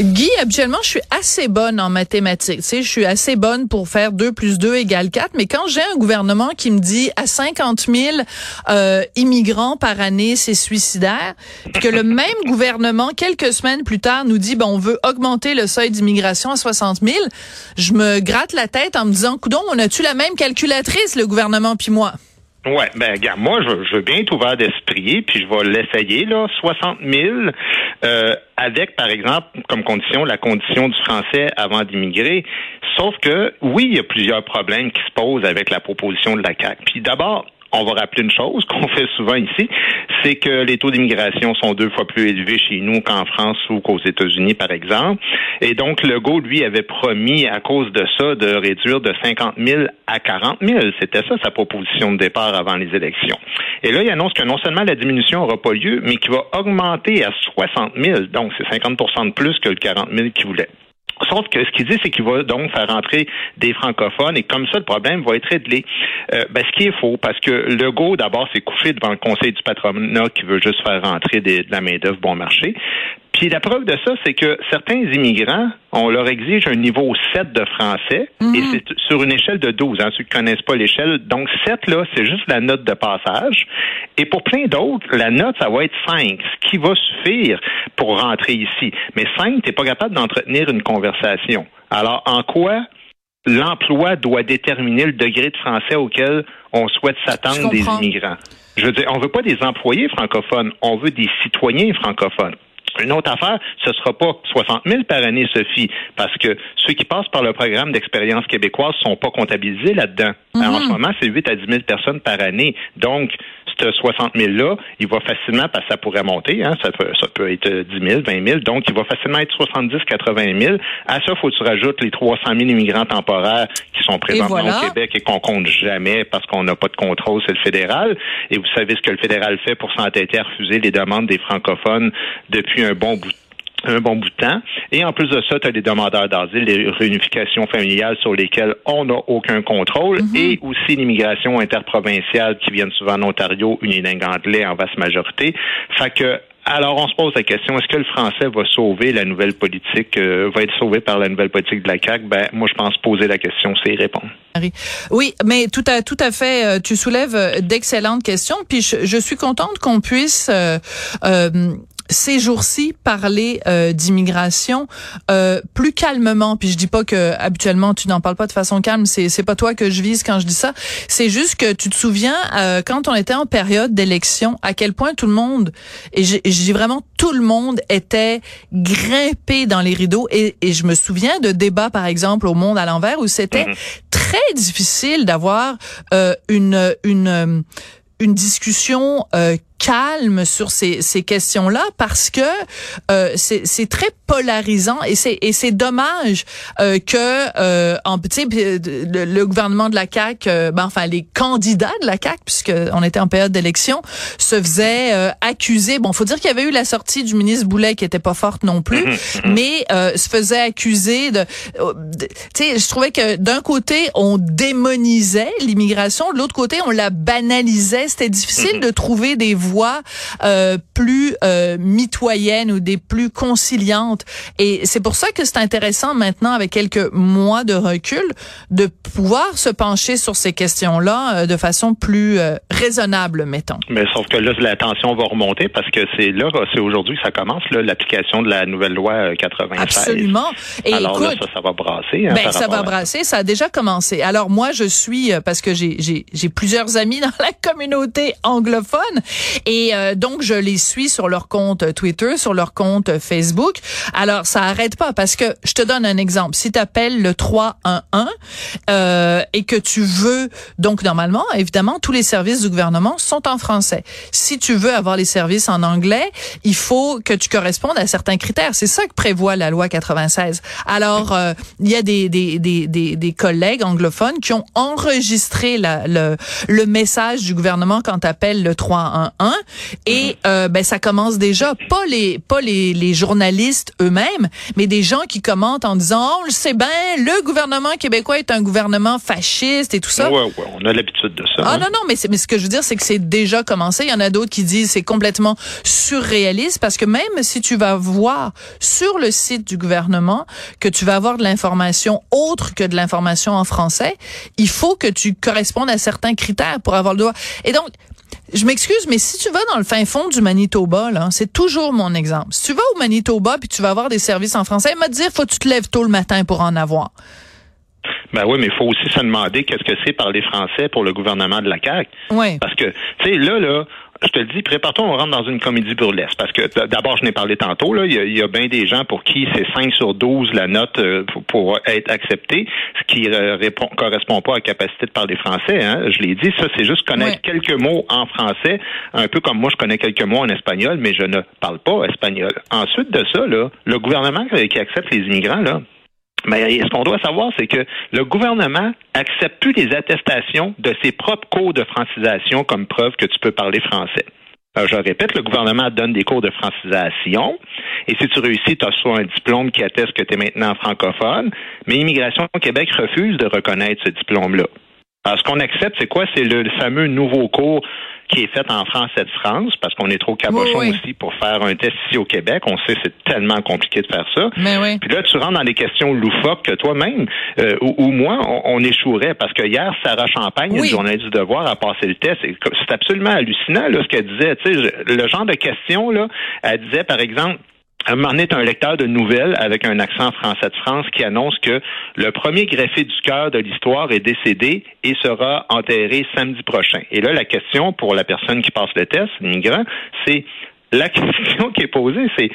Guy, habituellement, je suis assez bonne en mathématiques. Tu sais, je suis assez bonne pour faire 2 plus 2 égale 4. Mais quand j'ai un gouvernement qui me dit à 50 000 euh, immigrants par année, c'est suicidaire, que le même gouvernement, quelques semaines plus tard, nous dit, ben, on veut augmenter le seuil d'immigration à 60 000, je me gratte la tête en me disant, coudon, on a-tu la même calculatrice, le gouvernement puis moi? Ouais, ben regarde, moi je, je veux bien être ouvert d'esprit, puis je vais l'essayer là, 60 000 euh, avec par exemple comme condition la condition du français avant d'immigrer. Sauf que oui, il y a plusieurs problèmes qui se posent avec la proposition de la CAC. Puis d'abord, on va rappeler une chose qu'on fait souvent ici, c'est que les taux d'immigration sont deux fois plus élevés chez nous qu'en France ou qu'aux États-Unis, par exemple. Et donc, Legault, lui, avait promis, à cause de ça, de réduire de 50 000 à 40 000. C'était ça sa proposition de départ avant les élections. Et là, il annonce que non seulement la diminution n'aura pas lieu, mais qu'il va augmenter à 60 000. Donc, c'est 50% de plus que le 40 000 qu'il voulait. Sauf que ce qu'il dit, c'est qu'il va donc faire rentrer des francophones et comme ça, le problème va être réglé. Euh, ben, ce qui est faux, parce que Legault, d'abord, s'est couché devant le conseil du patronat qui veut juste faire rentrer de la main-d'œuvre bon marché. Puis la preuve de ça, c'est que certains immigrants, on leur exige un niveau 7 de français, et Mhm. c'est sur une échelle de 12, hein, ceux qui connaissent pas l'échelle. Donc 7, là, c'est juste la note de passage. Et pour plein d'autres, la note, ça va être 5, ce qui va suffire pour rentrer ici. Mais 5, tu pas capable d'entretenir une conversation. Alors, en quoi l'emploi doit déterminer le degré de français auquel on souhaite s'attendre des immigrants? Je veux dire, on veut pas des employés francophones, on veut des citoyens francophones. Une autre affaire, ce sera pas 60 000 par année, Sophie, parce que ceux qui passent par le programme d'expérience québécoise sont pas comptabilisés là-dedans. Alors, En ce moment, c'est 8 à 10 000 personnes par année. Donc, ce 60 000-là, il va facilement, parce que ça pourrait monter, hein, ça, peut, ça peut être 10 000, 20 000, donc il va facilement être 70 80 000. À ça, faut que tu rajoutes les 300 000 immigrants temporaires qui sont présentement voilà. au Québec et qu'on compte jamais parce qu'on n'a pas de contrôle, c'est le fédéral. Et vous savez ce que le fédéral fait pour s'entêter à refuser les demandes des francophones depuis un bon bout de un bon bout de temps. Et en plus de ça, tu as des demandeurs d'asile, des réunifications familiales sur lesquelles on n'a aucun contrôle et aussi l'immigration interprovinciale qui viennent souvent en Ontario, unilingue anglais en vaste majorité. Fait que alors, on se pose la question, est-ce que le français va sauver la nouvelle politique, euh, va être sauvé par la nouvelle politique de la CAQ? Ben, moi, je pense poser la question, c'est y répondre. Oui, mais tout à tout à fait, euh, tu soulèves euh, d'excellentes questions. Puis je, je suis contente qu'on puisse euh, euh, ces jours-ci parler euh, d'immigration euh, plus calmement. Puis je dis pas que habituellement tu n'en parles pas de façon calme. C'est c'est pas toi que je vise quand je dis ça. C'est juste que tu te souviens euh, quand on était en période d'élection, à quel point tout le monde et je, je dis vraiment tout le monde était grimpé dans les rideaux. Et, et je me souviens de débats par exemple au Monde à l'envers où c'était très difficile d'avoir euh, une une une discussion euh, calme sur ces, ces questions-là parce que euh, c'est c'est très polarisant et c'est et c'est dommage euh, que euh, en puis, euh, le, le gouvernement de la CAC ben, enfin les candidats de la CAC puisque on était en période d'élection se faisaient euh, accuser. Bon faut dire qu'il y avait eu la sortie du ministre Boulet qui était pas forte non plus mais euh, se faisait accuser de, euh, de- tu sais je trouvais que d'un côté on démonisait l'immigration de l'autre côté on la banalisait. C'était difficile de trouver des voies euh, plus euh, mitoyennes ou des plus conciliantes et c'est pour ça que c'est intéressant maintenant avec quelques mois de recul de pouvoir se pencher sur ces questions-là euh, de façon plus euh, raisonnable mettons Mais sauf que là, la tension va remonter parce que c'est là, c'est aujourd'hui que ça commence, là, l'application de la nouvelle loi euh, 96. absolument et Alors écoute là, ça, ça va brasser. hein, Ben, ça va brasser, ça a déjà commencé. Alors moi, je suis euh, parce que j'ai plusieurs amis dans la communauté anglophone et euh, donc je les suis sur leur compte Twitter, sur leur compte Facebook. Alors ça arrête pas parce que je te donne un exemple. Si tu appelles le 311 euh, et que tu veux donc normalement, évidemment, tous les services du gouvernement sont en français. Si tu veux avoir les services en anglais, il faut que tu correspondes à certains critères. C'est ça que prévoit la loi 96. Alors, euh, il y a des, des, des, des, des collègues anglophones qui ont enregistré la, le, le message du gouvernement quand tu appelles le 311 Hein? Et mm-hmm. euh, ben ça commence déjà pas les pas les, les journalistes eux-mêmes, mais des gens qui commentent en disant oh, on le sait bien, le gouvernement québécois est un gouvernement fasciste et tout ça. Ouais, ouais, on a l'habitude de ça. Ah hein. non non, mais mais ce que je veux dire c'est que c'est déjà commencé. Il y en a d'autres qui disent c'est complètement surréaliste parce que même si tu vas voir sur le site du gouvernement que tu vas avoir de l'information autre que de l'information en français, il faut que tu correspondes à certains critères pour avoir le droit. Et donc je m'excuse, mais si tu vas dans le fin fond du Manitoba, là, c'est toujours mon exemple. Si tu vas au Manitoba puis tu vas avoir des services en français, il m'a dire faut que tu te lèves tôt le matin pour en avoir. Ben oui, mais il faut aussi se demander qu'est-ce que c'est parler français pour le gouvernement de la CAQ. Oui. Parce que, tu sais, là, là, je te le dis, prépare-toi, on rentre dans une comédie burlesque. Parce que d'abord, je n'ai parlé tantôt, là, il y a, bien des gens pour qui c'est 5 sur 12 la note euh, pour, être accepté, ce qui euh, répond, correspond pas à la capacité de parler français. Hein. Je l'ai dit, ça, c'est juste connaître quelques mots en français, un peu comme moi, je connais quelques mots en espagnol, mais je ne parle pas espagnol. Ensuite de ça, là, le gouvernement qui accepte les immigrants, là, mais ce qu'on doit savoir, c'est que le gouvernement accepte plus les attestations de ses propres cours de francisation comme preuve que tu peux parler français. Alors, je répète, le gouvernement donne des cours de francisation. Et si tu réussis, tu as soit un diplôme qui atteste que tu es maintenant francophone, mais Immigration au Québec refuse de reconnaître ce diplôme-là. Alors, ce qu'on accepte, c'est quoi? C'est le fameux nouveau cours qui est fait en français de France, parce qu'on est trop cabochon aussi pour faire un test ici au Québec. On sait c'est tellement compliqué de faire ça. Mais Puis là, tu rentres dans des questions loufoques que toi-même euh, ou, moi, on, échouerait. Parce que hier, Sarah Champagne, une journaliste du Devoir, a passé le test. C'est absolument hallucinant là, ce qu'elle disait. Tu sais, le genre de questions, là, elle disait, par exemple, moment donné, un lecteur de nouvelles avec un accent français de France qui annonce que le premier greffé du cœur de l'histoire est décédé et sera enterré samedi prochain. Et là, la question pour la personne qui passe le test, l'immigrant, c'est la question qui est posée, c'est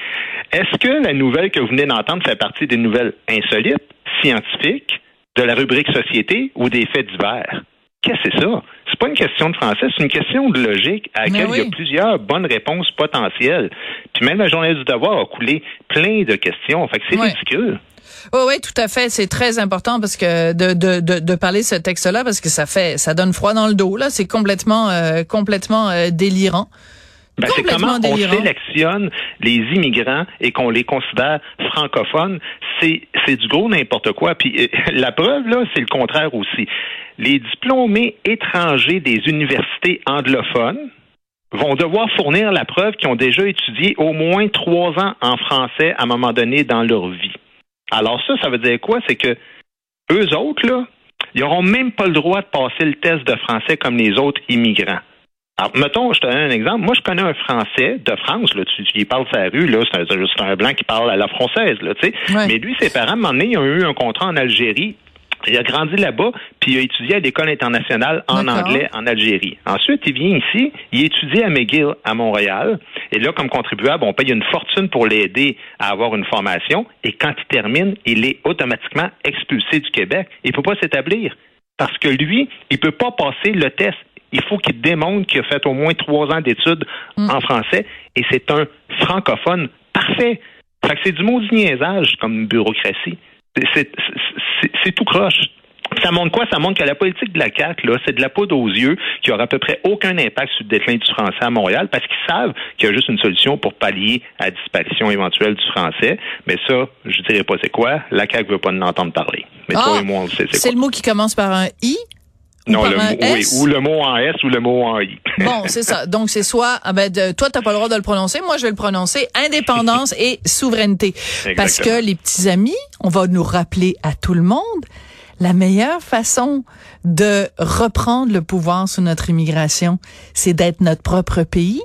est-ce que la nouvelle que vous venez d'entendre fait partie des nouvelles insolites, scientifiques, de la rubrique société ou des faits divers? Qu'est-ce que c'est ça? C'est pas une question de français, c'est une question de logique à laquelle il y a plusieurs bonnes réponses potentielles. Puis même la journée du devoir a coulé plein de questions. Fait que c'est ridicule. Oh oui, tout à fait. C'est très important parce que de, de, de, de parler ce texte-là parce que ça fait ça donne froid dans le dos. Là, c'est complètement euh, complètement euh, délirant. Ben, c'est comment on sélectionne les immigrants et qu'on les considère francophones. C'est, c'est du gros n'importe quoi. Puis euh, la preuve, là, c'est le contraire aussi. Les diplômés étrangers des universités anglophones vont devoir fournir la preuve qu'ils ont déjà étudié au moins trois ans en français à un moment donné dans leur vie. Alors ça, ça veut dire quoi? C'est que eux autres, là, ils n'auront même pas le droit de passer le test de français comme les autres immigrants. Alors, mettons, je te donne un exemple. Moi, je connais un Français de France, là, tu, y parles sa rue, là, c'est un, un, blanc qui parle à la française, là, tu sais. Mais lui, ses parents, à un moment donné, ils ont eu un contrat en Algérie. Il a grandi là-bas, puis il a étudié à l'école internationale en anglais en Algérie. Ensuite, il vient ici, il étudie à McGill à Montréal, et là, comme contribuable, on paye une fortune pour l'aider à avoir une formation, et quand il termine, il est automatiquement expulsé du Québec. Il ne peut pas s'établir parce que lui, il peut pas passer le test il faut qu'il démontre qu'il a fait au moins trois ans d'études mm. en français et c'est un francophone parfait. Fait que c'est du mot niaisage comme bureaucratie. C'est tout croche. Ça montre quoi? Ça montre que la politique de la CAQ, là, c'est de la poudre aux yeux qui aura à peu près aucun impact sur le déclin du français à Montréal parce qu'ils savent qu'il y a juste une solution pour pallier à la disparition éventuelle du français. Mais ça, je dirais pas c'est quoi. La CAQ veut pas en entendre parler. Mais toi ah, et moi, on sait c'est le mot qui commence par un I? Non, le mot, oui, ou le mot en S ou le mot en I. bon, c'est ça. Donc c'est soit ah ben de, toi t'as pas le droit de le prononcer, moi je vais le prononcer indépendance et souveraineté. Parce que les petits amis, on va nous rappeler à tout le monde la meilleure façon de reprendre le pouvoir sur notre immigration, c'est d'être notre propre pays.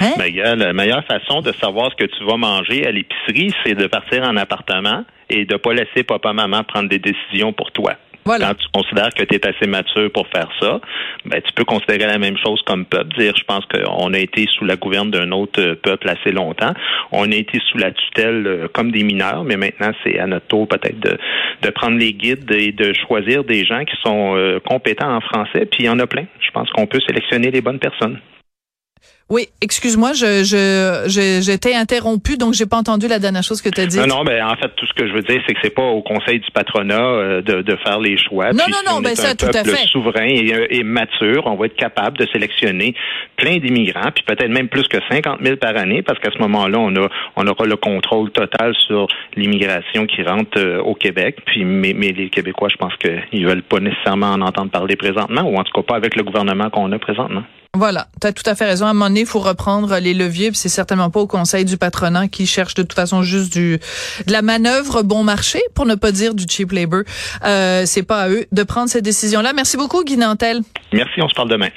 Hein? Ben, la meilleure façon de savoir ce que tu vas manger à l'épicerie, c'est de partir en appartement et de pas laisser papa-maman prendre des décisions pour toi. Quand tu considères que tu es assez mature pour faire ça, ben, tu peux considérer la même chose comme peuple. Dire, je pense qu'on a été sous la gouverne d'un autre euh, peuple assez longtemps. On a été sous la tutelle euh, comme des mineurs, mais maintenant, c'est à notre tour peut-être de, de prendre les guides et de choisir des gens qui sont euh, compétents en français. Puis il y en a plein. Je pense qu'on peut sélectionner les bonnes personnes. Oui, excuse-moi, je, je, j'étais interrompu, donc j'ai pas entendu la dernière chose que tu as dit. Non, non, ben en fait, tout ce que je veux dire, c'est que c'est pas au Conseil du patronat euh, de, de, faire les choix. Non, non, non, ben ça, tout à fait. souverain et, et, mature, on va être capable de sélectionner plein d'immigrants, puis peut-être même plus que 50 000 par année, parce qu'à ce moment-là, on a, on aura le contrôle total sur l'immigration qui rentre euh, au Québec. Puis, mais, mais les Québécois, je pense qu'ils veulent pas nécessairement en entendre parler présentement, ou en tout cas pas avec le gouvernement qu'on a présentement. Voilà, tu as tout à fait raison. À un moment donné, il faut reprendre les leviers, c'est certainement pas au Conseil du patronat qui cherche de toute façon juste du de la manœuvre bon marché, pour ne pas dire du cheap labor. Euh, c'est pas à eux de prendre ces décisions-là. Merci beaucoup, Guy Nantel. Merci, on se parle demain.